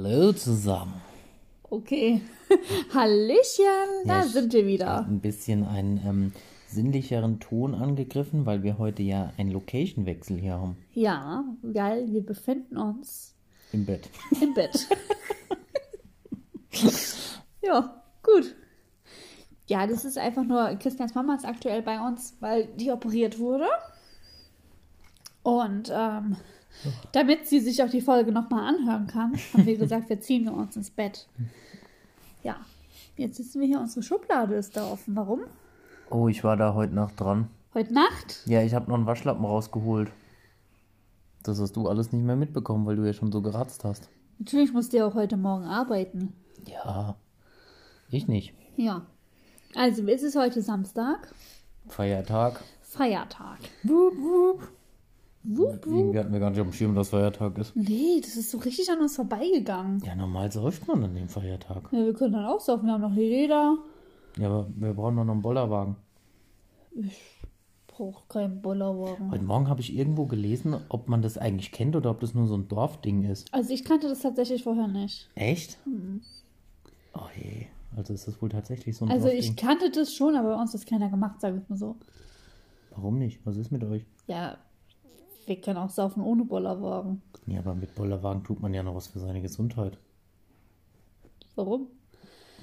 Hallo zusammen. Okay. Hallöchen, da Ja, sind wir wieder. Ein bisschen einen ähm, sinnlicheren Ton angegriffen, weil wir heute ja einen Location-Wechsel hier haben. Ja, weil wir befinden uns Im Bett. im Bett. ja, gut. Ja, das ist einfach nur, Christians Mama ist aktuell bei uns, weil die operiert wurde. Und ähm, damit sie sich auch die Folge nochmal anhören kann, haben wir gesagt, wir ziehen uns ins Bett. Ja, jetzt sitzen wir hier, unsere Schublade ist da offen. Warum? Oh, ich war da heute Nacht dran. Heute Nacht? Ja, ich habe noch einen Waschlappen rausgeholt. Das hast du alles nicht mehr mitbekommen, weil du ja schon so geratzt hast. Natürlich musst du ja auch heute Morgen arbeiten. Ja, ich nicht. Ja. Also, es ist heute Samstag, Feiertag. Feiertag. Wup, wup. Wup. Irgendwie hatten wir gar nicht auf dem Schirm, dass Feiertag ist. Nee, das ist so richtig an uns vorbeigegangen. Ja, normal säuft man an dem Feiertag. Ja, wir können dann auch saufen. Wir haben noch die Leder. Ja, aber wir brauchen noch einen Bollerwagen. Braucht keinen Bollerwagen. Heute Morgen habe ich irgendwo gelesen, ob man das eigentlich kennt oder ob das nur so ein Dorfding ist. Also, ich kannte das tatsächlich vorher nicht. Echt? Oh je. Also ist das wohl tatsächlich so ein Also, Dorfding? ich kannte das schon, aber bei uns hat keiner gemacht, sage ich mal so. Warum nicht? Was ist mit euch? Ja, wir können auch saufen ohne Bollerwagen. Ja, aber mit Bollerwagen tut man ja noch was für seine Gesundheit. Warum?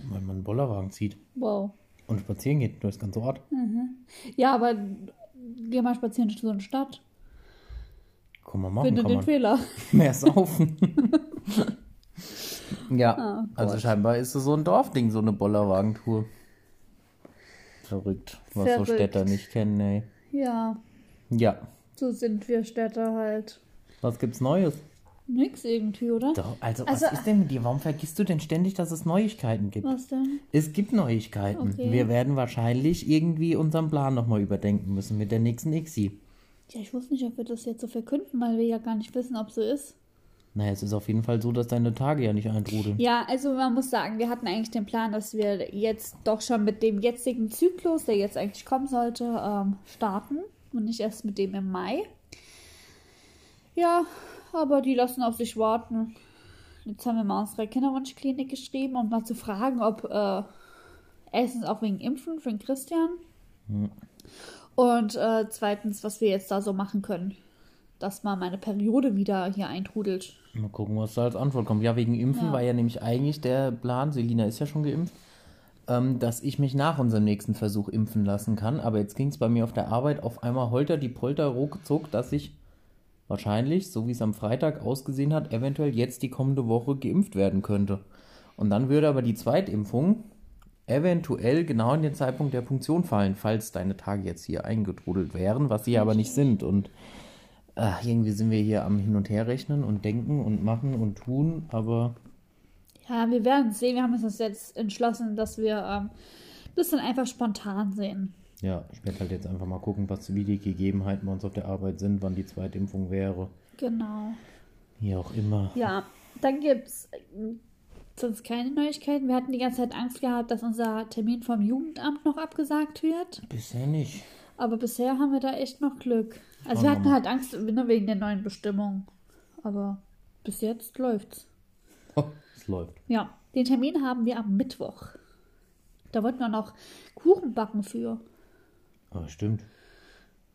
Weil man einen Bollerwagen zieht Wow. und spazieren geht durchs ganze Ort. Ja, aber geh mal spazieren durch so eine Stadt. Kann man machen, Finde den man Fehler. mehr saufen. ja, Ah, also scheinbar ist es so ein Dorfding, so eine Bollerwagentour. Verrückt, was so Verrückt. Städter nicht kennen, ey. Ja, Ja, so sind wir Städter halt. was gibt's Neues? Nix irgendwie, oder? Doch, also, Also- was ist denn mit dir? Warum vergisst du denn ständig, dass es Neuigkeiten gibt? Was denn? Es gibt Neuigkeiten. Okay. Wir werden wahrscheinlich irgendwie unseren Plan nochmal überdenken müssen mit der nächsten ICSI. Ja, ich wusste nicht, ob wir das jetzt so verkünden, weil wir ja gar nicht wissen, ob so ist. Naja, es ist auf jeden Fall so, dass deine Tage ja nicht eintrudeln. Ja, also man muss sagen, wir hatten eigentlich den Plan, dass wir jetzt doch schon mit dem jetzigen Zyklus, der jetzt eigentlich kommen sollte, ähm, starten und nicht erst mit dem im Mai. Ja, aber die lassen auf sich warten. Jetzt haben wir mal unsere Kinderwunschklinik geschrieben, um mal zu fragen, ob äh, erstens auch wegen Impfen für den Christian und äh, zweitens, was wir jetzt da so machen können, dass mal meine Periode wieder hier eintrudelt. Mal gucken, was da als Antwort kommt. Ja, wegen Impfen Ja. war ja nämlich eigentlich der Plan, Selina ist ja schon geimpft, ähm, dass ich mich nach unserem nächsten Versuch impfen lassen kann. Aber jetzt ging es bei mir auf der Arbeit auf einmal holter die Polter ruckzuck, dass ich wahrscheinlich, so wie es am Freitag ausgesehen hat, eventuell jetzt die kommende Woche geimpft werden könnte. Und dann würde aber die Zweitimpfung eventuell genau in den Zeitpunkt der Punktion fallen, falls deine Tage jetzt hier eingetrudelt wären, was sie aber nicht sind. Und äh, irgendwie sind wir hier am Hin- und Herrechnen und denken und machen und tun, aber Ja, wir werden es sehen. Wir haben uns jetzt entschlossen, dass wir ähm, das dann einfach spontan sehen. ja, ich werde halt jetzt einfach mal gucken, was wie die Gegebenheiten bei uns auf der Arbeit sind, wann die Zweitimpfung wäre. Genau. Wie auch immer. Ja, dann gibt es sonst keine Neuigkeiten. Wir hatten die ganze Zeit Angst gehabt, dass unser Termin vom Jugendamt noch abgesagt wird. Bisher nicht. Aber bisher haben wir da echt noch Glück. Also wir hatten halt Angst nur wegen der neuen Bestimmung. Aber bis jetzt läuft's. es läuft. Ja, den Termin haben wir am Mittwoch. Da wollten wir noch Kuchen backen für. Aber stimmt.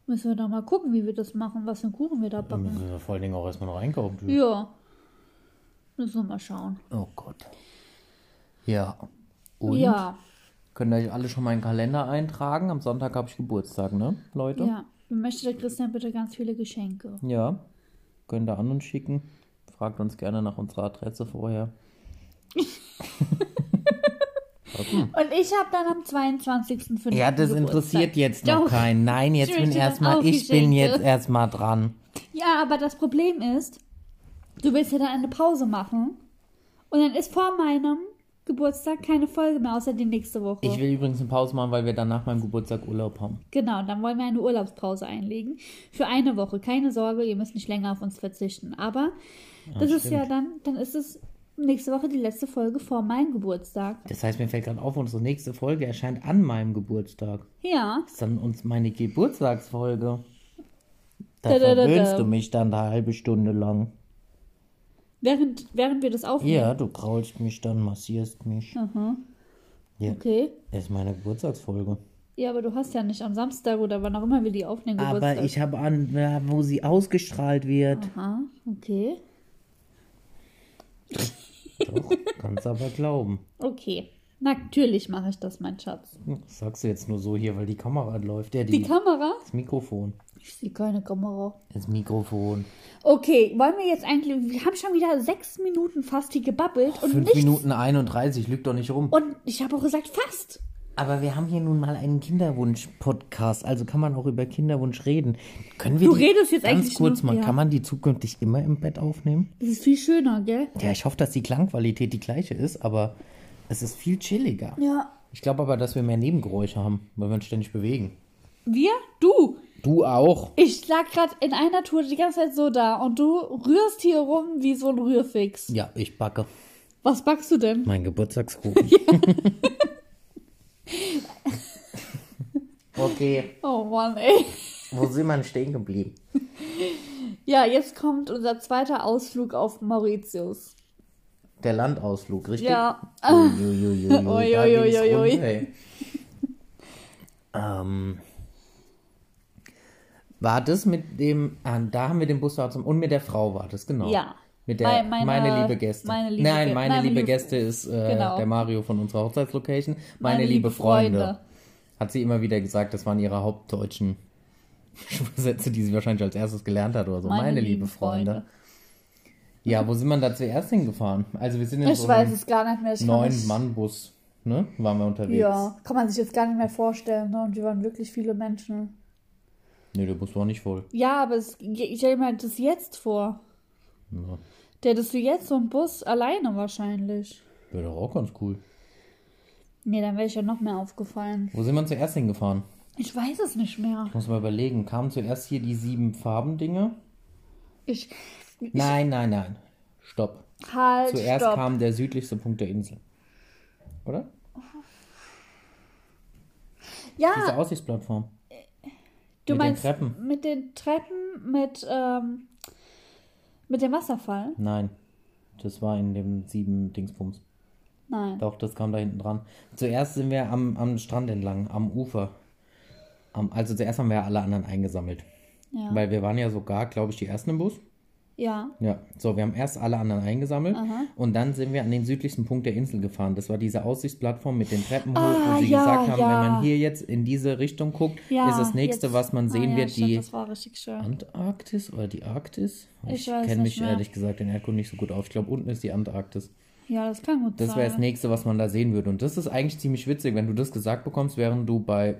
Müssen wir da mal gucken, wie wir das machen, was für einen Kuchen wir da Da backen. müssen wir vor allen Dingen auch erstmal noch einkaufen. tun. Ja. Müssen wir mal schauen. Oh Gott. Ja. Und Ja, könnt ihr euch alle schon mal einen Kalender eintragen? Am Sonntag habe ich Geburtstag, ne, Leute? ja. Möchte der Christian bitte ganz viele Geschenke? Ja. Könnt ihr an uns schicken. Fragt uns gerne nach unserer Adresse vorher. Und ich habe dann am 22.05. Ja, das interessiert jetzt noch Doch. keinen. Nein, jetzt Ich bin erstmal, ich bin jetzt erstmal dran. Ja, aber das Problem ist, du willst ja dann eine Pause machen. Und dann ist vor meinem Geburtstag keine Folge mehr, außer die nächste Woche. Ich will übrigens eine Pause machen, weil wir dann nach meinem Geburtstag Urlaub haben. Genau, dann wollen wir eine Urlaubspause einlegen. Für eine Woche. Keine Sorge, ihr müsst nicht länger auf uns verzichten. Aber das ist ja dann, dann ist es nächste Woche die letzte Folge vor meinem Geburtstag. Das heißt, mir fällt gerade auf, unsere nächste Folge erscheint an meinem Geburtstag. Ja, Das ist dann uns meine Geburtstagsfolge. Da Da, da, da, verwöhnst du mich dann eine halbe Stunde lang. Während, während wir das aufnehmen. Ja, du kraulst mich dann, massierst mich. Aha. Ja. Okay. Das ist meine Geburtstagsfolge. Ja, aber du hast ja nicht am Samstag oder wann auch immer wir die aufnehmen. Aber Geburtstag. ich habe an, wo sie ausgestrahlt wird. Aha, okay. Doch, kannst aber glauben. Okay. Natürlich mache ich das, mein Schatz. Das sagst du jetzt nur so hier, weil die Kamera läuft. Ja, die, Die Kamera? das Mikrofon. Ich sehe keine Kamera. Das Mikrofon. Okay, wollen wir jetzt eigentlich. Wir haben schon wieder sechs Minuten fast hier gebabbelt und 5 nichts. Minuten 31, lügt doch nicht rum. Und ich habe auch gesagt, fast. Aber wir haben hier nun mal einen Kinderwunsch-Podcast, also kann man auch über Kinderwunsch reden. Können wir Du die, redest jetzt ganz eigentlich kurz nur- mal, ja. kann man die zukünftig immer im Bett aufnehmen? Das ist viel schöner, gell? Ja, ich hoffe, dass die Klangqualität die gleiche ist, aber es ist viel chilliger. Ja. Ich glaube aber, dass wir mehr Nebengeräusche haben, weil wir uns ständig bewegen. Wir? Du. Du auch. Ich lag gerade in einer Tour die ganze Zeit so da und du rührst hier rum wie so ein Rührfix. Ja, ich backe. Was backst du denn? Mein Geburtstagskuchen. okay, Oh Mann, ey. wo sind wir denn stehen geblieben? Ja, jetzt kommt unser zweiter Ausflug auf Mauritius. Der Landausflug, richtig? Ja. Uiuiuiui, Ui, ui, ui, ui, ähm, war das mit dem, ah, da haben wir den zum, und mit der Frau war das, genau. Ja. Mit der, Bei meiner- meine liebe Gäste. meine liebe Nein, meine nein, liebe liebe- Gäste ist äh, Genau. der Mario von unserer Hochzeitslocation. Meine, liebe, Freunde. Hat sie immer wieder gesagt, das waren ihre hauptdeutschen Sätze, die sie wahrscheinlich als erstes gelernt hat oder so. Meine, liebe Freunde. Ja, wo sind wir da zuerst hingefahren? Also wir sind in Ich so weiß einem es gar nicht mehr. Neun Mann Bus, ne? Waren wir unterwegs. Ja, kann man sich jetzt gar nicht mehr vorstellen. Ne? Und wir waren wirklich viele Menschen. Nee, der Bus war nicht voll. Ja, aber es, ich stelle mir das jetzt vor. Ja. Der hättest du jetzt so einen Bus alleine wahrscheinlich. Wäre doch auch ganz cool. Nee, dann wäre ich ja noch mehr aufgefallen. Wo sind wir zuerst hingefahren? Ich weiß es nicht mehr. Ich muss mal überlegen. Kamen zuerst hier die sieben Farben-Dinge? Ich. ich Nein, nein, nein. Stopp. halt, Zuerst stopp. kam der südlichste Punkt der Insel. Oder? Diese ja, Aussichtsplattform. du mit den meinst Treppen. mit den Treppen, mit, ähm, mit dem Wasserfall? Nein. Das war in dem sieben Dingsbums. Nein. Doch, das kam da hinten dran. Zuerst sind wir am, am Strand entlang, am Ufer. Am, also zuerst haben wir alle anderen eingesammelt. Ja. Weil wir waren ja sogar, glaube ich, die ersten im Bus. Ja. Ja, so, wir haben erst alle anderen eingesammelt Aha. und dann sind wir an den südlichsten Punkt der Insel gefahren. Das war diese Aussichtsplattform mit den Treppen hoch, Ah, wo sie ja, gesagt haben, ja. wenn man hier jetzt in diese Richtung guckt, Ja, ist das nächste, jetzt- was man Ah, sehen ja, wird, stimmt, die Das war richtig schön. Antarktis oder die Arktis. Ich Ich, kenne mich mehr. ehrlich gesagt in Erdkunde nicht so gut auf. Ich glaube, unten ist die Antarktis. Ja, das kann gut Das sein. wäre das nächste, was man da sehen würde. Und das ist eigentlich ziemlich witzig, wenn du das gesagt bekommst, während du bei,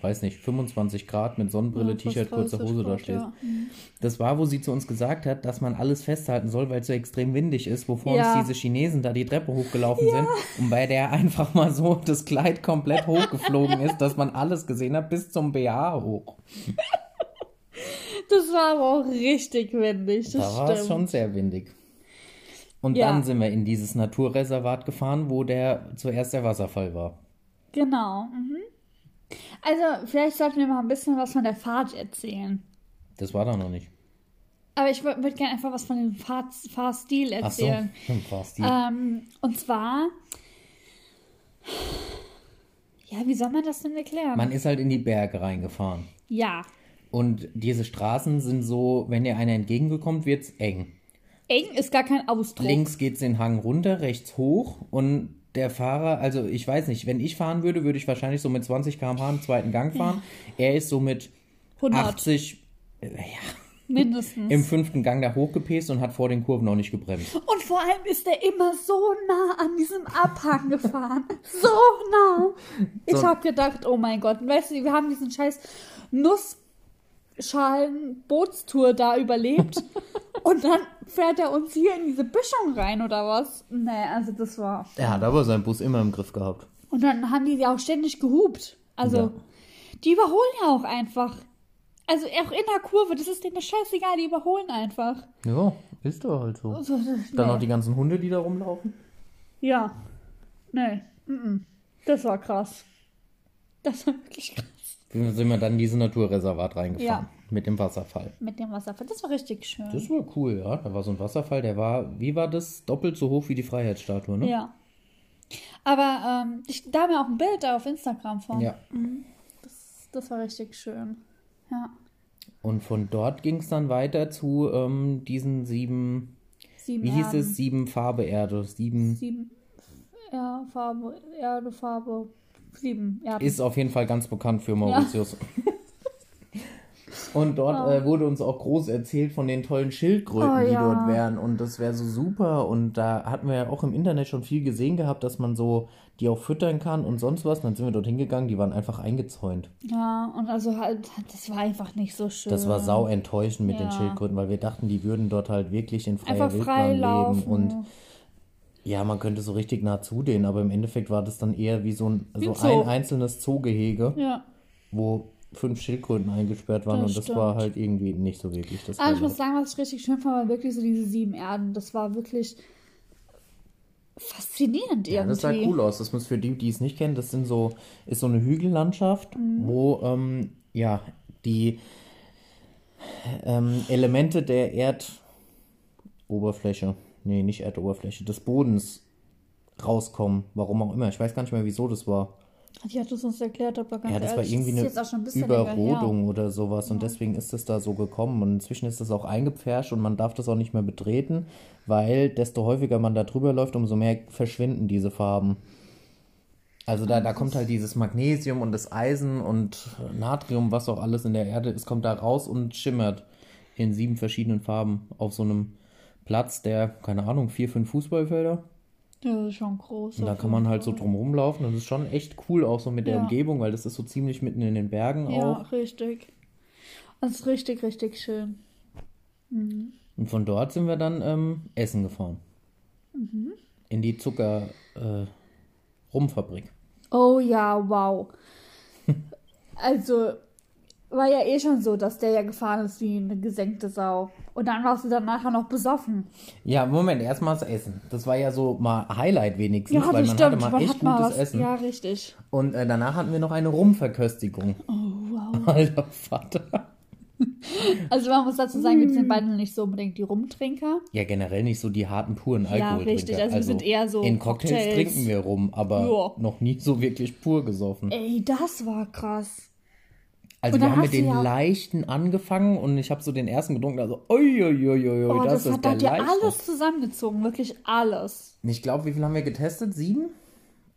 weiß nicht, 25 Grad mit Sonnenbrille, Ja, T-Shirt, kurzer 30 Hose da stehst. ja. Das war, wo sie zu uns gesagt hat, dass man alles festhalten soll, weil es so extrem windig ist, wovor Ja. uns diese Chinesen da die Treppe hochgelaufen sind und bei der einfach mal so das Kleid komplett hochgeflogen ist, dass man alles gesehen hat, bis zum BH hoch. Das war aber auch richtig windig. Das Da war es schon sehr windig. Und dann sind wir in dieses Naturreservat gefahren, wo der zuerst der Wasserfall war. Genau. Mhm. Also, vielleicht sollten wir mal ein bisschen was von der Fahrt erzählen. Das war da noch nicht. Aber ich würde würd gerne einfach was von dem Fahr Fahrstil Ach so, erzählen. die. Ähm, und zwar. Ja, wie soll man das denn erklären? Man ist halt in die Berge reingefahren. ja. Und diese Straßen sind so, wenn dir einer entgegengekommt, wird's eng. Eng ist gar kein Ausdruck. Links geht's den Hang runter, rechts hoch und der Fahrer, also ich weiß nicht, wenn ich fahren würde, würde ich wahrscheinlich so mit 20 km/h im zweiten Gang fahren. Er ist so mit 100 80 äh, ja, mindestens. im fünften Gang da hochgepäst und hat vor den Kurven noch nicht gebremst. Und vor allem ist er immer so nah an diesem Abhang gefahren. So nah. Ich So. habe gedacht, oh mein Gott. Und weißt du, wir haben diesen scheiß Nussschalen-Bootstour da überlebt. und dann fährt er uns hier in diese Böschung rein oder was? Nee, also das war. Er hat aber seinen Bus immer im Griff gehabt. Und dann haben die ja auch ständig gehupt. Also, Ja. die überholen ja auch einfach. Also auch in der Kurve, das ist denen scheißegal, die überholen einfach. Ja, ist doch halt so. Also, Dann nee. noch die ganzen Hunde, die da rumlaufen. Ja. Nee. -mm. Das war krass. Das war wirklich krass. sind wir dann in dieses Naturreservat reingefahren. Ja. Mit dem Wasserfall. Mit dem Wasserfall. Das war richtig schön. Das war cool, ja. Da war so ein Wasserfall, der war, wie war das? Doppelt so hoch wie die Freiheitsstatue, ne? ja. Aber ähm, ich, da haben wir auch ein Bild da auf Instagram von. Ja. Das, das war richtig schön. Ja. Und von dort ging es dann weiter zu ähm, diesen sieben, Sieben wie hieß Erden. es? Sieben Farbe Erde. Sieben Sieben. Ja, Farbe, Erde, Farbe. Sieben. Erden. ist auf jeden Fall ganz bekannt für Mauritius. Und dort äh, wurde uns auch groß erzählt von den tollen Schildkröten, Oh, die ja. dort wären. Und das wäre so super. Und da hatten wir ja auch im Internet schon viel gesehen gehabt, dass man so die auch füttern kann und sonst was. Und dann sind wir dort hingegangen, die waren einfach eingezäunt. Ja, und also halt, das war einfach nicht so schön. Das war sau enttäuschend mit den Ja. Schildkröten, weil wir dachten, die würden dort halt wirklich in freier Einfach Wildbahn frei leben. Und ja, man könnte so richtig nah zu denen, aber im Endeffekt war das dann eher wie so ein, Wie so ein einzelnes Zoogehege, ja. wo fünf Schildkröten eingesperrt waren Das und das stimmt. war halt irgendwie nicht so wirklich das Aber ich muss sagen, was ich richtig schön fand, war wirklich so diese sieben Erden. Das war wirklich faszinierend Ja, das sah irgendwie. cool aus. Das muss für die, die es nicht kennen, das sind so, ist so eine Hügellandschaft, Mhm. wo ähm, ja die ähm, Elemente der Erdoberfläche, nee, nicht Erdoberfläche, des Bodens rauskommen. Warum auch immer. Ich weiß gar nicht mehr, wieso das war. Die hat es uns erklärt, aber ganz Ja, das war ehrlich, irgendwie ist eine. Überrodung oder sowas und deswegen ist es da so gekommen und inzwischen ist das auch eingepfercht und man darf das auch nicht mehr betreten, weil desto häufiger man da drüber läuft, umso mehr verschwinden diese Farben. Also da, da kommt halt dieses Magnesium und das Eisen und Natrium, was auch alles in der Erde ist, kommt da raus und schimmert in sieben verschiedenen Farben auf so einem Platz, der, keine Ahnung, vier, fünf Fußballfelder. Ja, das ist schon groß. Und da kann man halt so drum rumlaufen. Das ist schon echt cool, auch so mit der Ja. Umgebung, weil das ist so ziemlich mitten in den Bergen Ja, auch. richtig. Das ist richtig, richtig schön. Und von dort sind wir dann ähm, essen gefahren. Mhm. In die Zucker äh, Rumfabrik. Oh ja, wow. also, war ja eh schon so, dass der ja gefahren ist wie eine gesenkte Sau. Und dann warst du dann nachher noch besoffen. Ja, Moment, erstmal das Essen. Das war ja so mal Highlight wenigstens, Ja, weil man stimmt. hatte mal Man echt hat mal gutes was. Essen. Ja, richtig. Und äh, danach hatten wir noch eine Rumverköstigung. Oh, wow. Alter Vater. Also man muss dazu sagen, wir sind beide nicht so unbedingt die Rumtrinker. Ja, generell nicht so die harten, puren Ja, Alkoholtrinker. richtig. Also wir sind eher so In Cocktails, Cocktails. trinken wir rum, aber Ja. noch nie so wirklich pur gesoffen. Ey, das war krass. Also wir haben mit den ja leichten angefangen und ich habe so den ersten getrunken, also uiuiuiui, Oh, das, das, ist hat der ihr leichte. alles zusammengezogen. Wirklich alles. Ich glaube, wie viel haben wir getestet? Sieben?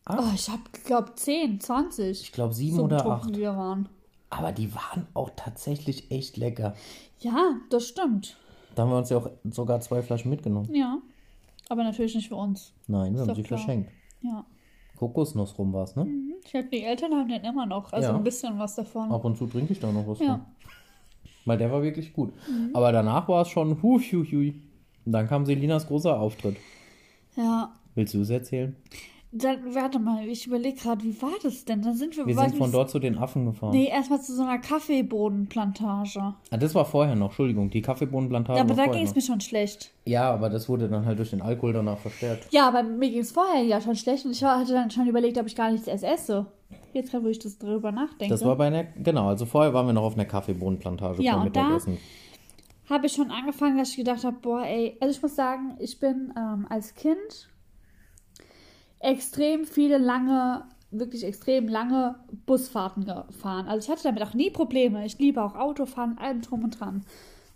Oh, ich hab, glaub 10, 20. Ich glaube sieben so oder acht. wir waren. Aber die waren auch tatsächlich echt lecker. Ja, das stimmt. Da haben wir uns ja auch sogar zwei Flaschen mitgenommen. Ja. Aber natürlich nicht für uns. Nein, wir haben doch sie klar. verschenkt. Ja. Kokosnuss rum war es, ne? Ich hab, die Eltern haben den immer noch. Also Ja. ein bisschen was davon. Ab und zu trinke ich da noch was Ja. Mhm. von. Weil der war wirklich gut. Aber danach war es schon hui, hui, hui. Und dann kam Selinas großer Auftritt. Ja. Willst du es erzählen? Dann, warte mal, ich überlege gerade, wie war das denn? Dann sind wir, Wir sind von dort zu den Affen gefahren. Nee, erstmal zu so einer Kaffeebohnenplantage. Ah, das war vorher noch, Entschuldigung. Die Kaffeebohnenplantage Ja, aber da ging es mir schon schlecht. Ja, aber das wurde dann halt durch den Alkohol danach verstärkt. Ja, aber mir ging es vorher ja schon schlecht und ich hatte dann schon überlegt, ob ich gar nichts erst esse. Jetzt gerade, wo ich das drüber nachdenke. Das war bei einer, genau, also vorher waren wir noch auf einer Kaffeebohnenplantage Ja, und da- Mittagessen. habe ich schon angefangen, dass ich gedacht habe, boah, ey, also ich muss sagen, ich bin ähm, als Kind extrem viele lange, wirklich extrem lange Busfahrten gefahren. Also ich hatte damit auch nie Probleme. Ich liebe auch Autofahren, allem drum und dran.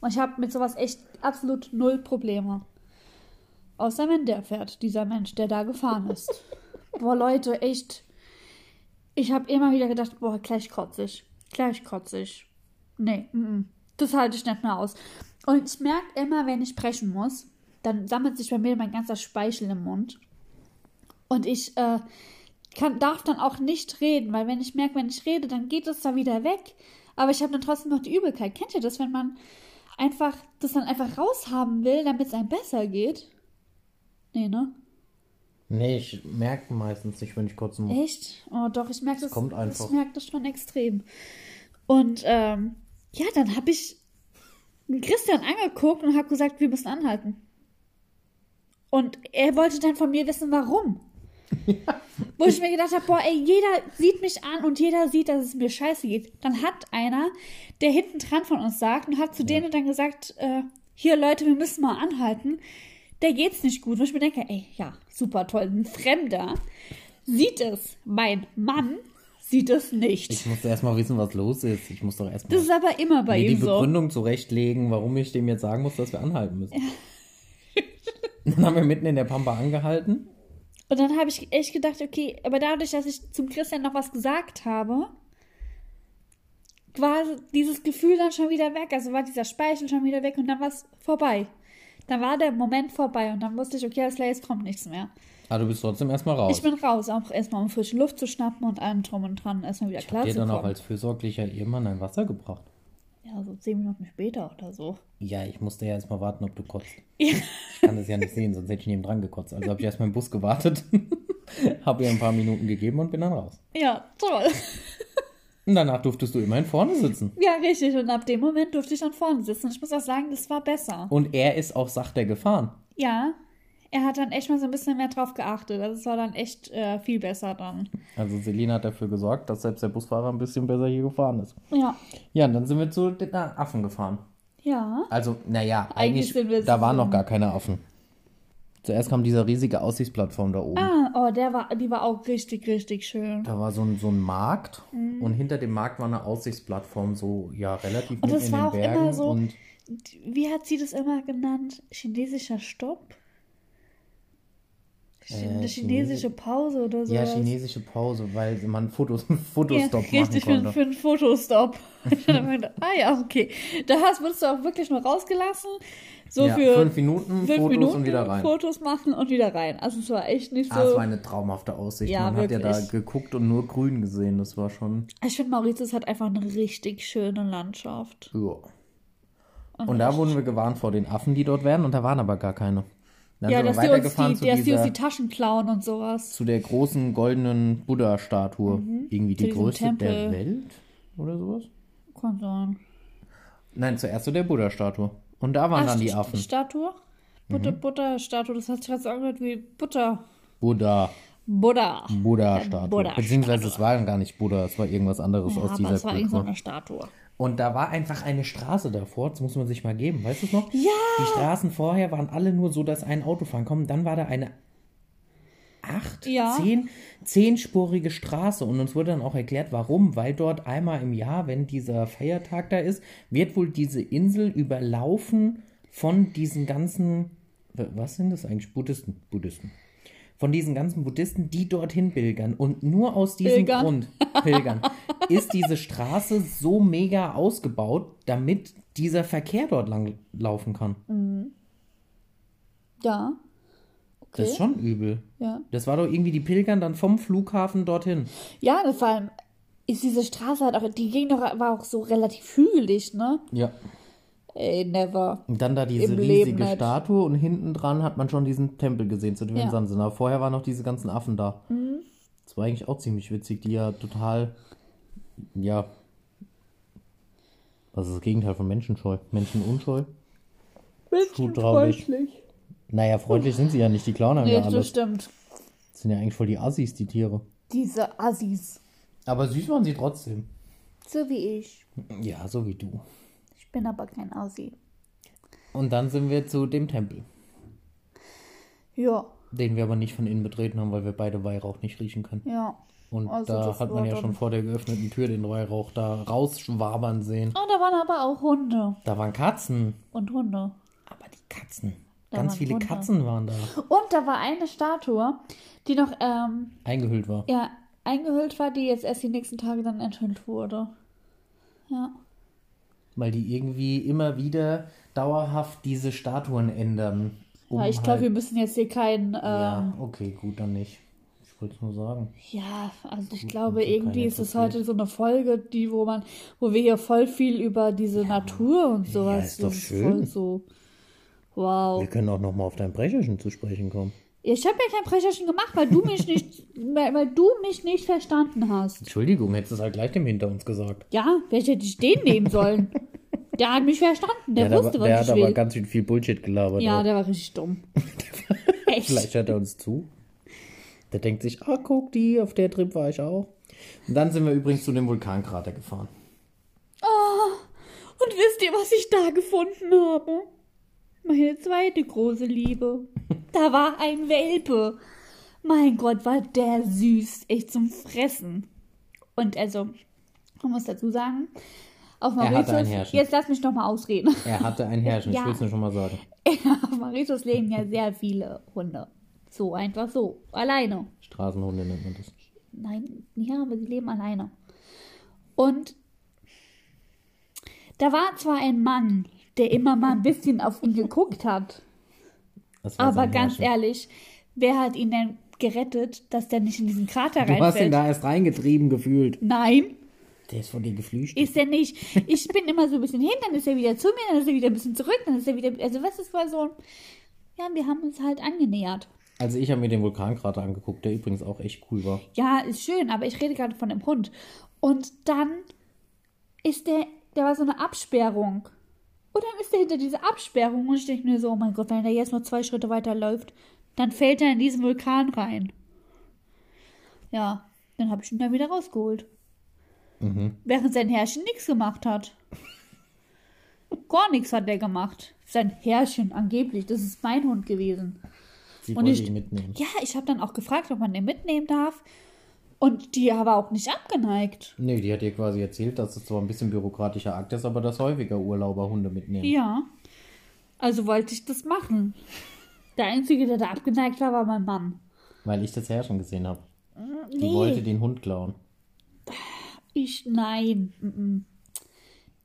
Und ich habe mit sowas echt absolut null Probleme. Außer wenn der fährt, dieser Mensch, der da gefahren ist. boah, Leute, echt. Ich habe immer wieder gedacht, boah, gleich kotzig. Gleich kotzig. Nee, mm, mm. das halte ich nicht mehr aus. Und ich merke immer, wenn ich sprechen muss, dann sammelt sich bei mir mein ganzer Speichel im Mund. Und ich äh, kann, darf dann auch nicht reden, weil wenn ich merke, wenn ich rede, dann geht es da wieder weg. Aber ich habe dann trotzdem noch die Übelkeit. Kennt ihr das, wenn man einfach das dann einfach raushaben will, damit es einem besser geht? Nee, ne? Nee, ich merke meistens nicht, wenn ich kotzen muss. Echt? Oh, doch, ich merke das. kommt einfach. Ich merke das schon extrem. Und ähm, ja, dann habe ich Christian angeguckt und habe gesagt, wir müssen anhalten. Und er wollte dann von mir wissen, warum. Wo ich mir gedacht habe, boah, ey, jeder sieht mich an und jeder sieht, dass es mir scheiße geht. Dann hat einer, der hinten dran von uns sagt und hat zu denen dann gesagt, äh, hier Leute, wir müssen mal anhalten. Der geht's nicht gut. Wo ich mir denke, ey, ja, super toll. Ein Fremder sieht es. Mein Mann sieht es nicht. Ich muss erst mal wissen, was los ist. Ich muss doch erst mal das ist aber immer bei die ihm so. Begründung zurechtlegen, warum ich dem jetzt sagen muss, dass wir anhalten müssen. Dann haben wir mitten in der Pampa angehalten. Und dann habe ich echt gedacht, okay, aber dadurch, dass ich zum Christian noch was gesagt habe, war dieses Gefühl dann schon wieder weg. Also war dieser Speichel schon wieder weg und dann war es vorbei. Dann war der Moment vorbei und dann wusste ich, okay, klar, jetzt kommt nichts mehr. Aber du bist trotzdem erstmal raus. Ich bin raus, auch erstmal um frische Luft zu schnappen und allem drum und dran erstmal wieder klar Dir zu dann auch kommen. als fürsorglicher Ehemann ein Wasser gebracht. Ja, so zehn Minuten später oder so. Ja, ich musste ja erstmal warten, ob du kotzt. Ja. Ich kann das ja nicht sehen, sonst hätte ich neben dran gekotzt. Also habe ich erstmal im Bus gewartet, habe ihr ein paar Minuten gegeben und bin dann raus. Ja, toll. Und danach durftest du immerhin vorne sitzen. Ja, richtig. Und ab dem Moment durfte ich dann vorne sitzen. Ich muss auch sagen, das war besser. Und er ist auch sachter gefahren. Ja, er hat dann echt mal so ein bisschen mehr drauf geachtet. Also es war dann echt äh, viel besser dann. Also Selina hat dafür gesorgt, dass selbst der Busfahrer ein bisschen besser hier gefahren ist. Ja. Ja, und dann sind wir zu den Affen gefahren. Ja. Also, naja, Eigentlich eigentlich, da waren noch gar keine Affen. Zuerst kam dieser riesige Aussichtsplattform da oben. Ah, oh, der war, die war auch richtig, richtig schön. Da war so ein, so ein Markt und hinter dem Markt war eine Aussichtsplattform, so ja relativ Mhm. Und das in war den auch Bergen. immer so- Und Wie hat sie das immer genannt? Chinesischer Stopp? Ch- Äh, Eine chinesische Pause oder so. ja, chinesische Pause, weil man Fotos, Fotostop ja, machen richtig für, konnte. für einen Fotostop. Gedacht, ah ja, okay. Da hast, wurdest du auch wirklich nur rausgelassen. So ja, für fünf Minuten fünf Fotos Minuten und wieder rein. Fotos machen und wieder rein. Also es war echt nicht so. Ah, es war eine traumhafte Aussicht. Ja, man hat ja da wirklich. geguckt und nur grün gesehen. Das war schon. ich finde, Mauritius hat einfach eine richtig schöne Landschaft. Ja. Und da wurden wir gewarnt vor den Affen, die dort wären, und da waren aber gar keine. Dann ja, dass die, uns die, zu, dass die uns dieser, die Taschen klauen und sowas. zu der großen goldenen Buddha-Statue. Irgendwie die Mhm. diesem größte der. Welt oder sowas? Kann sein. Nein, zuerst zu der Buddha-Statue. Und da waren Ah, dann die Affen. Mhm. Statue? Butter, Butterstatue, das hat sich gerade so angehört wie Butter. Buddha. Buddha. Buddha-Statue. Buddha-Statue. Beziehungsweise es war gar nicht Buddha, es war irgendwas anderes Ja, aus aber dieser es war irgend so Kultur. eine Statue. Und da war einfach eine Straße davor, das muss man sich mal geben, weißt du es noch? Ja! Die Straßen vorher waren alle nur so, dass ein Auto fahren kommt. Dann war da eine acht, Ja. zehn, zehnspurige Straße und uns wurde dann auch erklärt, warum. Weil dort einmal im Jahr, wenn dieser Feiertag da ist, wird wohl diese Insel überlaufen von diesen ganzen, was sind das eigentlich? Buddhisten, Buddhisten. Von diesen ganzen Buddhisten, die dorthin pilgern. Und nur aus diesem Pilgern. Grund, pilgern, ist diese Straße so mega ausgebaut, damit dieser Verkehr dort lang laufen kann. Ja. Okay. Das ist schon übel. Ja. Das war doch irgendwie, die pilgern dann vom Flughafen dorthin. Ja, vor allem ist diese Straße halt auch, die ging doch, war auch so relativ hügelig, ne? Ja. Ey, never. Und dann da diese Im riesige. Statue und hinten dran hat man schon diesen Tempel gesehen, zu dem Ja. Aber vorher waren noch diese ganzen Affen da. Mhm. Das war eigentlich auch ziemlich witzig, die ja total, ja, was ist das Gegenteil von Menschenscheu? Menschenunscheu? Menschenfreundlich. Naja, freundlich sind sie ja nicht, die klauen einem Nee, ja das alles. stimmt. Das sind ja eigentlich voll die Assis, die Tiere. Diese Assis. Aber süß waren sie trotzdem. So wie ich. Ja, so wie du. Ich bin aber kein Assi. Und dann sind wir zu dem Tempel, Ja, den wir aber nicht von innen betreten haben, weil wir beide Weihrauch nicht riechen können. ja. Und Also da hat man ja schon vor der geöffneten Tür den Weihrauch da rausschwabern sehen. Oh, da waren aber auch Hunde. Da waren Katzen. Und Hunde. Aber die Katzen. Da Ganz viele Hunde. Katzen waren da. Und da war eine Statue, die noch ähm, Eingehüllt war. ja, eingehüllt war, die jetzt erst die nächsten Tage dann enthüllt wurde. Ja. Weil die irgendwie immer wieder dauerhaft diese Statuen ändern. um ja ich glaube, wir halt- müssen jetzt hier kein. Ähm, Ja, okay, gut, dann nicht. Ich wollte es nur sagen. Ja, also ich Gut, glaube, irgendwie ist es heute so eine Folge, die, wo man, wo wir hier voll viel über diese Natur und sowas. ist doch schön. Voll so. Wow. Wir können auch nochmal auf dein Brecherchen zu sprechen kommen. Ich habe ja kein Brecherchen gemacht, weil du mich nicht, weil, weil du mich nicht verstanden hast. Entschuldigung, hättest du es halt gleich dem hinter uns gesagt. Ja, vielleicht hätte ich den nehmen sollen. Der hat mich verstanden, der, der wusste, der was hat ich aber will. ganz schön viel Bullshit gelabert. Ja, auch. der war richtig dumm. Echt. Vielleicht hört er uns zu. Der denkt sich, ah, guck, die, auf der Trip war ich auch. Und dann sind wir übrigens zu dem Vulkankrater gefahren. Und wisst ihr, was ich da gefunden habe? Meine zweite große Liebe. Da war ein Welpe. Mein Gott, war der süß. Echt zum Fressen. Und also, man muss dazu sagen, auf Mauritius, jetzt lass mich noch mal ausreden. Er hatte ein Herrchen, Ja. ich will es nur schon mal sagen. auf Mauritius leben ja sehr viele Hunde. So, einfach so. Alleine. Straßenhunde nennt man das. Nein, ja, aber sie leben alleine. Und da war zwar ein Mann, der immer mal ein bisschen auf ihn geguckt hat, aber ganz Herrchen. ehrlich, wer hat ihn denn gerettet, dass der nicht in diesen Krater Du hast ihn reinfällt? da erst reingetrieben gefühlt. Nein, Der ist von dir geflüchtet. ist er nicht. Ich bin immer so ein bisschen hin, dann ist er wieder zu mir, dann ist er wieder ein bisschen zurück, dann ist er wieder. Also, was ist war so. Ja, wir haben uns halt angenähert. Also ich habe mir den Vulkankrater angeguckt, der übrigens auch echt cool war. Ja, ist schön, aber ich rede gerade von dem Hund. Und dann ist der, da war so eine Absperrung. Und dann ist er hinter dieser Absperrung und ich denke mir so, oh mein Gott, wenn er jetzt noch zwei Schritte weiter läuft, dann fällt er in diesen Vulkan rein. Ja, dann habe ich ihn da wieder rausgeholt. Mhm. Während sein Herrchen nichts gemacht hat. Gar nichts hat er gemacht. Sein Herrchen, angeblich, das ist mein Hund gewesen. Sie Und wollte ich- ihn mitnehmen. Ja, ich habe dann auch gefragt, ob man den mitnehmen darf. Und die war auch nicht abgeneigt. Nee, die hat dir quasi erzählt, dass es zwar ein bisschen bürokratischer Akt ist, aber dass häufiger Urlauber Hunde mitnehmen. Ja. Also wollte ich das machen. Der Einzige, der da abgeneigt war, war mein Mann. Weil ich das Herrchen gesehen habe. Die Nee, wollte den Hund klauen. Ich, nein.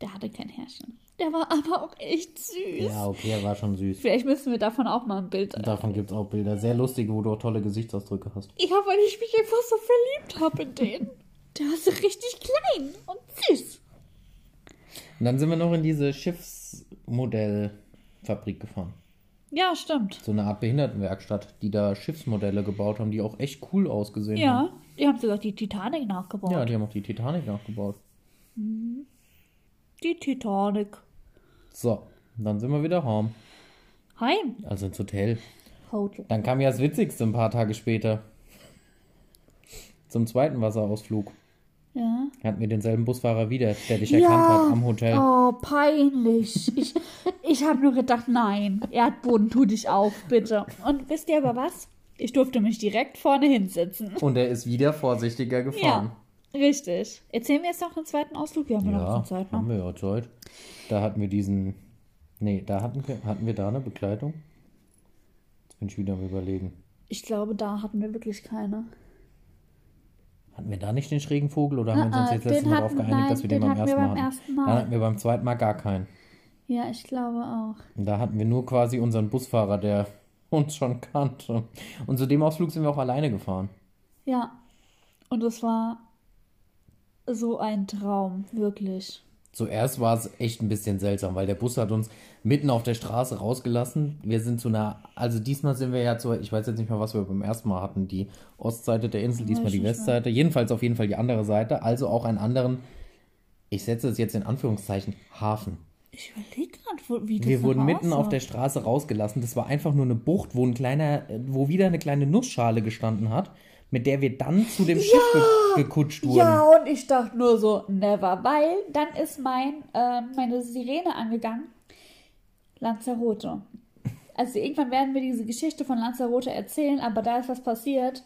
Der hatte kein Herrchen. Der war aber auch echt süß. Ja, okay, er war schon süß. Vielleicht müssen wir davon auch mal ein Bild. Davon gibt es auch Bilder. Sehr lustige, wo du auch tolle Gesichtsausdrücke hast. Ja, weil ich mich einfach so verliebt habe in den. Der war so richtig klein und süß. Und dann sind wir noch in diese Schiffsmodellfabrik gefahren. Ja, stimmt. So eine Art Behindertenwerkstatt, die da Schiffsmodelle gebaut haben, die auch echt cool ausgesehen haben. Ja, die haben sogar die Titanic nachgebaut. Ja, die haben auch die Titanic nachgebaut. Die Titanic. So, dann sind wir wieder heim. Heim. Also ins Hotel. Hotel. Dann kam ja das Witzigste ein paar Tage später. Zum zweiten Wasserausflug. Ja. Hatten wir denselben Busfahrer wieder, der dich erkannt hat am Hotel. Oh, peinlich. Ich, ich habe nur gedacht, nein, Erdboden, tu dich auf, bitte. Und wisst ihr aber was? Ich durfte mich direkt vorne hinsetzen. Und er ist wieder vorsichtiger gefahren. Ja, richtig. Erzählen wir jetzt noch einen zweiten Ausflug? Wir haben ja, noch Ja, Zeit, haben ne? wir ja Zeit. Da hatten wir diesen. Nee, da hatten wir, hatten wir da eine Begleitung? Jetzt bin ich wieder am überlegen. Ich glaube, da hatten wir wirklich keine. Hatten wir da nicht den schrägen Vogel oder haben wir uns Ah, jetzt letztes Mal darauf hatten- geeinigt, nein, dass wir den, den beim hatten wir ersten beim Mal hatten? ersten Mal. Dann hatten wir beim zweiten Mal gar keinen. Ja, ich glaube auch. Und da hatten wir nur quasi unseren Busfahrer, der uns schon kannte. Und zu dem Ausflug sind wir auch alleine gefahren. Ja. Und es war so ein Traum, wirklich. Zuerst war es echt ein bisschen seltsam, weil der Bus hat uns mitten auf der Straße rausgelassen. Wir sind zu einer, also diesmal sind wir ja zu, ich weiß jetzt nicht mehr, was wir beim ersten Mal hatten, die Ostseite der Insel, diesmal die Westseite, jedenfalls auf jeden Fall die andere Seite, also auch einen anderen, ich setze es jetzt in Anführungszeichen, Hafen. Ich überlege gerade, wie das Wir wurden mitten auf der Straße rausgelassen. Das war einfach nur eine Bucht, wo ein kleiner, wo wieder eine kleine Nussschale gestanden hat, mit der wir dann zu dem Schiff ge gekutscht wurden. Ja, und ich dachte nur so, never, weil dann ist mein, ähm, meine Sirene angegangen. Lanzarote. Also irgendwann werden wir diese Geschichte von Lanzarote erzählen, aber da ist was passiert.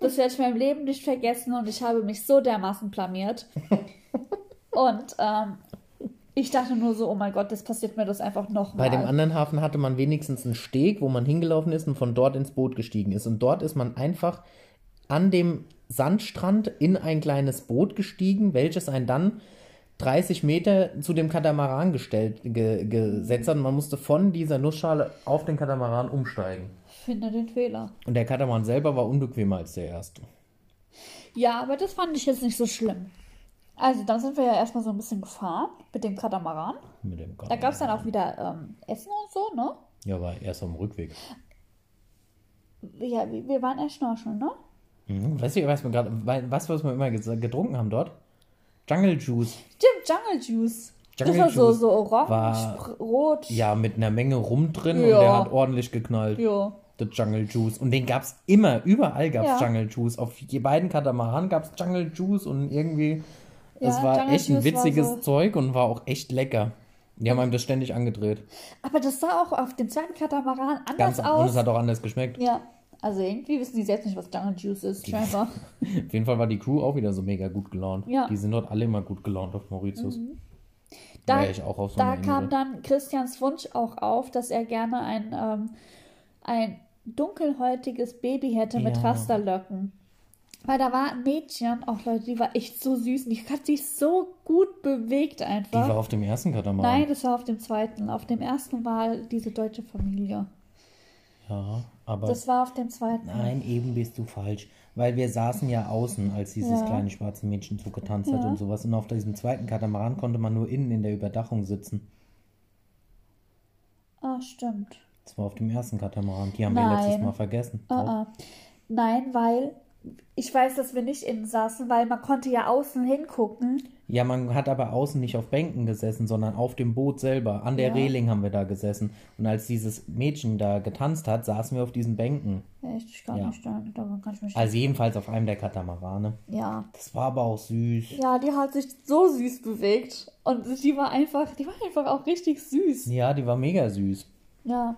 Das werde ich in meinem Leben nicht vergessen und ich habe mich so dermaßen blamiert. Und ähm, ich dachte nur so, oh mein Gott, das passiert mir das einfach Bei nochmal. dem anderen Hafen hatte man wenigstens einen Steg, wo man hingelaufen ist und von dort ins Boot gestiegen ist. Und dort ist man einfach an dem Sandstrand in ein kleines Boot gestiegen, welches einen dann 30 Meter zu dem Katamaran gestellt, ge, gesetzt hat. Und man musste von dieser Nussschale auf den Katamaran umsteigen. Finde den Fehler. Und der Katamaran selber war unbequemer als der erste. Ja, aber das fand ich jetzt nicht so schlimm. Also, dann sind wir ja erstmal so ein bisschen gefahren mit dem Katamaran. Mit dem Da Katamaran. gab es dann auch wieder ähm, Essen und so, ne? Ja, war erst am Rückweg. Ja, wir waren erst schnorcheln, ne? Mhm. Weißt du, was wir gerade, was, was wir immer getrunken haben dort? Jungle Juice. Stimmt, Jungle Juice. Jungle das war so, Juice so orange, war- rot. Ja, mit einer Menge rum drin und Ja. der hat ordentlich geknallt. Ja. der Jungle Juice. Und den gab's immer, überall gab's Ja. Jungle Juice. Auf je beiden Katamaran gab's Jungle Juice und irgendwie, das Ja, war echt ein witziges so- Zeug und war auch echt lecker. Die haben einem das ständig angedreht. Aber das sah auch auf dem zweiten Katamaran anders Ganz, und aus. es hat auch anders geschmeckt. Ja, also irgendwie wissen die selbst nicht, was Jungle Juice ist, scheinbar. Auf jeden Fall war die Crew auch wieder so mega gut gelaunt. Ja. Mhm. Die sind dort alle immer gut gelaunt auf Mauritius. Da, ich auch auf so da kam dann Christians Wunsch auch auf, dass er gerne ein, ähm, ein dunkelhäutiges Baby hätte mit Ja. Rasterlöcken. Weil da war ein Mädchen, auch Leute, die war echt so süß und die hat sich so gut bewegt Die einfach. war auf dem ersten Katamaran. Nein, das war auf dem zweiten. Auf dem ersten war diese deutsche Familie. Ja, aber Das war auf dem zweiten. nein, eben bist du falsch. Weil wir saßen ja außen, als dieses Ja. kleine schwarze Mädchen so getanzt hat Ja. und sowas. Und auf diesem zweiten Katamaran konnte man nur innen in der Überdachung sitzen. Ah, stimmt. Das war auf dem ersten Katamaran. Die haben wir Nein. letztes Mal vergessen. Ah, ah. Nein, weil ich weiß, dass wir nicht innen saßen, weil man konnte ja außen hingucken. Ja, man hat aber außen nicht auf Bänken gesessen, sondern auf dem Boot selber. An der Ja. Reling haben wir da gesessen. Und als dieses Mädchen da getanzt hat, saßen wir auf diesen Bänken. Echt, ich kann Ja. nicht da, daran kann ich mich Also jedenfalls auf einem der Katamarane. Ja. Das war aber auch süß. Ja, die hat sich so süß bewegt. Und die war einfach, die war einfach auch richtig süß. Ja, die war mega süß. Ja.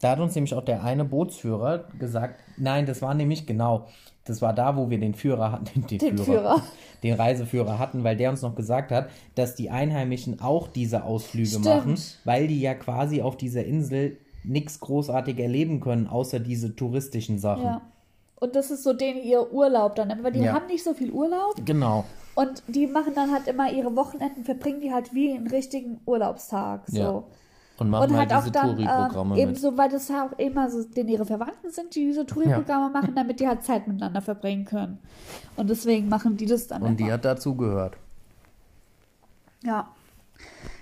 Da hat uns nämlich auch der eine Bootsführer gesagt, nein, das war nämlich genau, das war da, wo wir den Führer hatten, den, Den Führer. den Reiseführer hatten, weil der uns noch gesagt hat, dass die Einheimischen auch diese Ausflüge Stimmt. machen, weil die ja quasi auf dieser Insel nichts großartig erleben können, außer diese touristischen Sachen. Ja. Und das ist so denen ihr Urlaub dann, weil die Ja. haben nicht so viel Urlaub Genau. und die machen dann halt immer ihre Wochenenden, verbringen die halt wie einen richtigen Urlaubstag. So. Ja. Und machen Und halt halt auch diese dann Touri-Programme äh, eben mit. so, weil das ja auch immer so, denn ihre Verwandten sind, die diese Touri-Programme machen, damit die halt Zeit miteinander verbringen können. Und deswegen machen die das dann Und die immer. hat dazu gehört. Ja.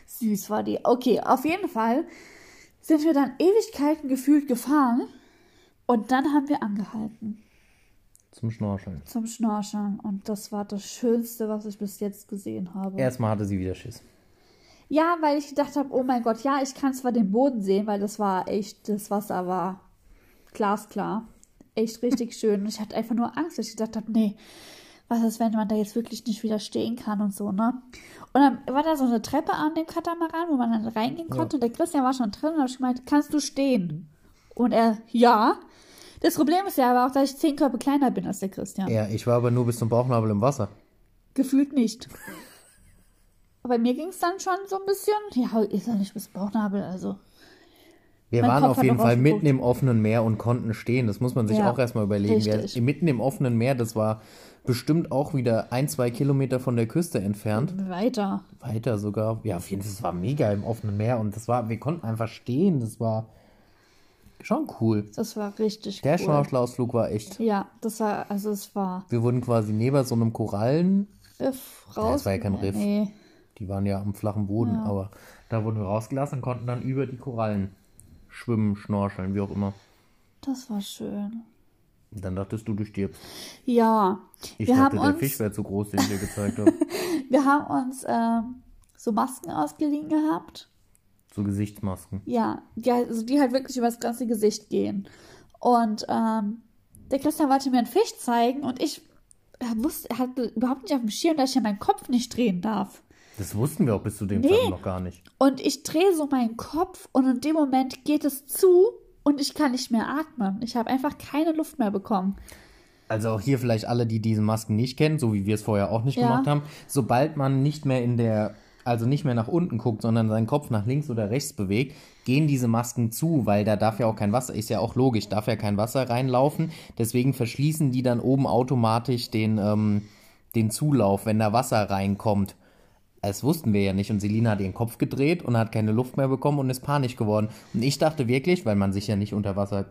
Süß war die. Okay, auf jeden Fall sind wir dann Ewigkeiten gefühlt gefahren und dann haben wir angehalten Zum Schnorcheln. zum Schnorcheln und das war das Schönste, was ich bis jetzt gesehen habe. Erstmal hatte sie wieder Schiss. Ja, weil ich gedacht habe, oh mein Gott, ja, ich kann zwar den Boden sehen, weil das war echt, das Wasser war glasklar. Echt richtig schön. Und ich hatte einfach nur Angst, dass ich gedacht habe, nee, was ist, wenn man da jetzt wirklich nicht widerstehen kann und so, ne? Und dann war da so eine Treppe an dem Katamaran, wo man dann reingehen konnte. Und der Christian war schon drin und habe ich gemeint, kannst du stehen? Und er, ja. Das Problem ist ja aber auch, dass ich zehn Körper kleiner bin als der Christian. Ja, ich war aber nur bis zum Bauchnabel im Wasser. Gefühlt nicht. Bei mir ging es dann schon so ein bisschen, ja, ist ja nicht bis Bauchnabel, also. Wir Mein waren Kopf auf jeden Fall mitten im offenen Meer und konnten stehen. Das muss man sich Ja, auch erstmal überlegen. Wir, mitten im offenen Meer, das war bestimmt auch wieder ein, zwei Kilometer von der Küste entfernt. Weiter. Weiter sogar. Ja, auf jeden Fall, es war mega im offenen Meer und das war, wir konnten einfach stehen. Das war schon cool. Das war richtig Der cool. Schnorchelausflug war echt. Ja, das war, also es war Wir wurden quasi neben so einem Korallen, Riff raus. das war ja kein Riff. Nee. Die waren ja am flachen Boden, aber da wurden wir rausgelassen und konnten dann über die Korallen schwimmen, schnorcheln, wie auch immer. Das war schön. Dann dachtest du, du stirbst. Ja, Ich wir dachte, der uns, Fisch wäre zu groß, den ich dir gezeigt habe. wir haben uns ähm, so Masken ausgeliehen gehabt. so Gesichtsmasken. Ja, die, halt- also die halt wirklich über das ganze Gesicht gehen. Und ähm, der Christian wollte mir einen Fisch zeigen und ich er wusste, er hatte überhaupt nicht auf dem Schirm, dass ich ja meinen Kopf nicht drehen darf. Das wussten wir auch bis zu dem Nee. Zeitpunkt noch gar nicht. Und ich drehe so meinen Kopf und in dem Moment geht es zu und ich kann nicht mehr atmen. Ich habe einfach keine Luft mehr bekommen. Also auch hier vielleicht alle, die diese Masken nicht kennen, so wie wir es vorher auch nicht Ja. gemacht haben. Sobald man nicht mehr in der, also nicht mehr nach unten guckt, sondern seinen Kopf nach links oder rechts bewegt, gehen diese Masken zu, weil da darf ja auch kein Wasser, ist ja auch logisch, darf ja kein Wasser reinlaufen. Deswegen verschließen die dann oben automatisch den, ähm, den Zulauf, wenn da Wasser reinkommt. Das wussten wir ja nicht. Und Selina hat ihren Kopf gedreht und hat keine Luft mehr bekommen und ist panisch geworden. Und ich dachte wirklich, weil man sich ja nicht unter Wasser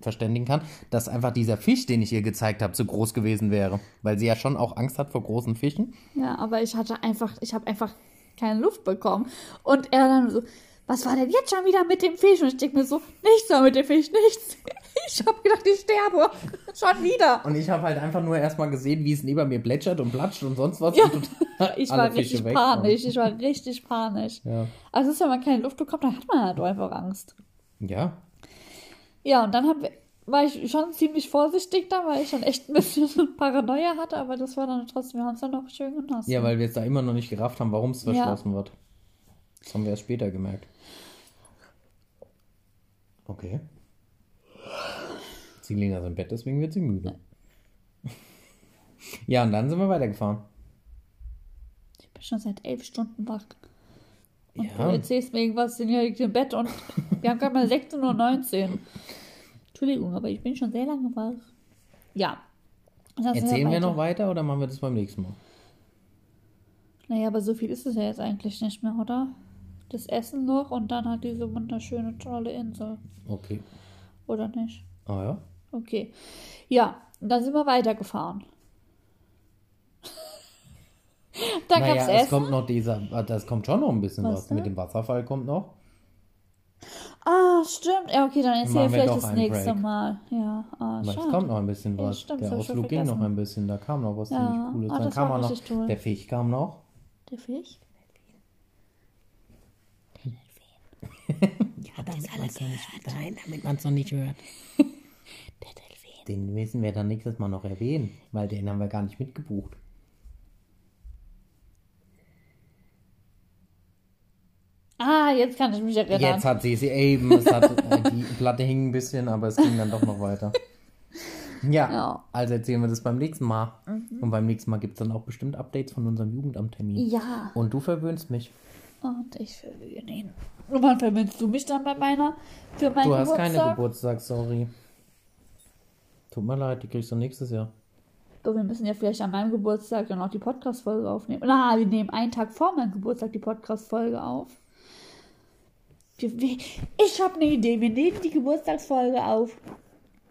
verständigen kann, dass einfach dieser Fisch, den ich ihr gezeigt habe, zu groß gewesen wäre. Weil sie ja schon auch Angst hat vor großen Fischen. Ja, aber ich hatte einfach, ich habe einfach keine Luft bekommen. Und er dann so, was war denn jetzt schon wieder mit dem Fisch? Und ich denke mir so, nichts war mit dem Fisch, nichts. Ich habe gedacht, ich sterbe. Schon wieder. Und ich habe halt einfach nur erstmal gesehen, wie es neben mir plätschert und platscht und sonst was. Ja, und Ich war Fische richtig weg panisch. Ich war richtig panisch. Ja. Also, es ist, wenn man keine Luft bekommt, dann hat man halt einfach Angst. Ja. Ja, und dann hab, war ich schon ziemlich vorsichtig da, weil ich schon echt ein bisschen Paranoia hatte, aber das war dann trotzdem, wir haben es dann noch schön genossen. Ja, weil wir jetzt da immer noch nicht gerafft haben, warum es verschlossen wird. Das haben wir erst später gemerkt. Okay. Sie liegen also im Bett, deswegen wird sie müde. Ja, und dann sind wir weitergefahren. Ich bin schon seit elf Stunden wach. Und Ja. du erzählst mir irgendwas, sind ja im Bett und wir haben gerade mal 16.19 Uhr. Entschuldigung, aber ich bin schon sehr lange wach. Ja. Sind Erzählen wir weiter. noch weiter oder machen wir das beim nächsten Mal? Naja, aber so viel ist es ja jetzt eigentlich nicht mehr, oder? Das Essen noch und dann halt diese wunderschöne, tolle Insel. Okay. Oder nicht? Ah ja. Okay. Ja, dann sind wir weitergefahren. dann naja, gab's es Essen. kommt noch dieser, ah, das kommt schon noch ein bisschen Was was. Mit dem Wasserfall kommt noch. Ah, stimmt. Ja, okay, dann erzähl vielleicht das nächste Break. Mal. Ja, ah, Aber es kommt noch ein bisschen Ja, was. stimmt, der Ausflug ging noch ein bisschen. Da kam noch was Ja, ziemlich Cooles. ah, Dann kam noch, toll. der Fisch kam noch. Der Fisch? Ja, das alles nicht, nein, damit man es noch nicht hört. Der Delfin. Den müssen wir dann nächstes Mal noch erwähnen, weil den haben wir gar nicht mitgebucht. Ah, jetzt kann ich mich erinnern. Jetzt hat sie sie eben, es hat, äh, die Platte hing ein bisschen, aber es ging dann doch noch weiter. Ja, Ja. Mhm. also erzählen wir das beim nächsten Mal. Und beim nächsten Mal gibt es dann auch bestimmt Updates von unserem Jugendamttermin. Ja. Und du verwöhnst mich. Und ich verwöhne ihn. Und wann verwöhnst du mich dann bei meiner, für meinen Du hast Geburtstag? keine Geburtstag, sorry. Tut mir leid, die kriegst du nächstes Jahr. Doch, wir müssen ja vielleicht an meinem Geburtstag dann auch die Podcast-Folge aufnehmen. Na, wir nehmen einen Tag vor meinem Geburtstag die Podcast-Folge auf. Ich habe eine Idee. Wir nehmen die Geburtstagsfolge auf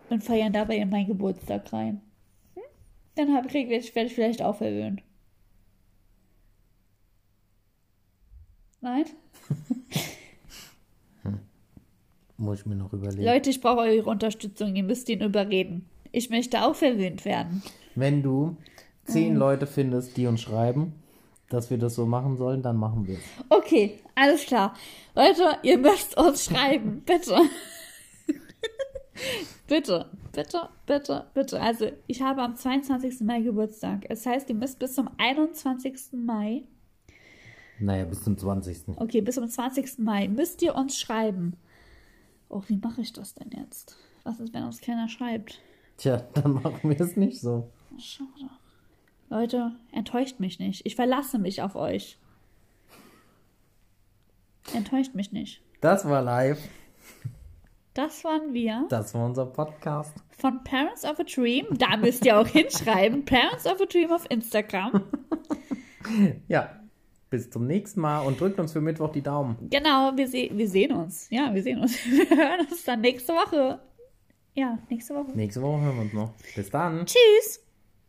und feiern dabei in meinen Geburtstag rein. Hm? Dann hab, krieg, werde ich werde ich vielleicht auch verwöhnt. Nein? Muss ich mir noch überlegen. Leute, ich brauche eure Unterstützung. Ihr müsst ihn überreden. Ich möchte auch verwöhnt werden. Wenn du zehn Mhm. Leute findest, die uns schreiben, dass wir das so machen sollen, dann machen wir es. Okay, alles klar. Leute, ihr müsst uns schreiben, bitte. bitte, bitte, bitte, bitte. Also, ich habe am 22. Mai Geburtstag. Es heißt, ihr müsst bis zum 21. Mai, Naja, bis zum 20. okay, bis zum 20. Mai, müsst ihr uns schreiben. Oh, wie mache ich das denn jetzt? Was ist, wenn uns keiner schreibt? Tja, dann machen wir es nicht so. Schade. Leute, enttäuscht mich nicht. Ich verlasse mich auf euch. Enttäuscht mich nicht. Das war live. Das waren wir. Das war unser Podcast. von Parents of a Dream. Da müsst ihr auch hinschreiben. Parents of a Dream auf Instagram. Ja, bis zum nächsten Mal und drückt uns für Mittwoch die Daumen. Genau, wir, se wir sehen uns. Ja, wir sehen uns. Wir hören uns dann nächste Woche. Ja, nächste Woche. Nächste Woche hören wir uns noch. Bis dann. Tschüss.